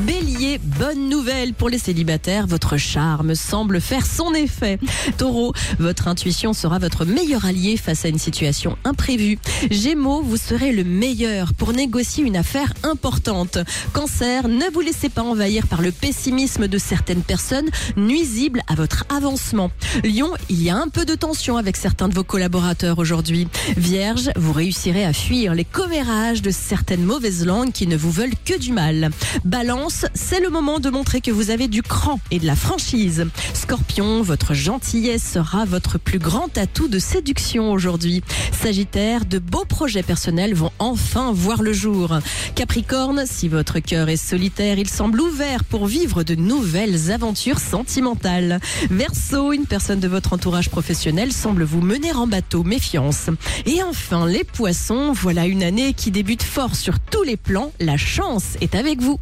Bélier, bonne nouvelle pour les célibataires, votre charme semble faire son effet. Taureau, votre intuition sera votre meilleur allié face à une situation imprévue. Gémeaux, vous serez le meilleur pour négocier une affaire importante. Cancer, ne vous laissez pas envahir par le pessimisme de certaines personnes nuisibles à votre avancement. Lion, il y a un peu de tension avec certains de vos collaborateurs aujourd'hui. Vierge, vous réussirez à fuir les commérages de certaines mauvaises langues qui ne vous veulent que du mal. Balance, c'est le moment de montrer que vous avez du cran et de la franchise. Scorpion, votre gentillesse sera votre plus grand atout de séduction aujourd'hui. Sagittaire, de beaux projets personnels vont enfin voir le jour. Capricorne, si votre cœur est solitaire, il semble ouvert pour vivre de nouvelles aventures sentimentales. Verseau, une personne de votre entourage professionnel semble vous mener en bateau, méfiance. Et enfin, les poissons, voilà une année qui débute fort sur tous les plans. La chance est avec vous.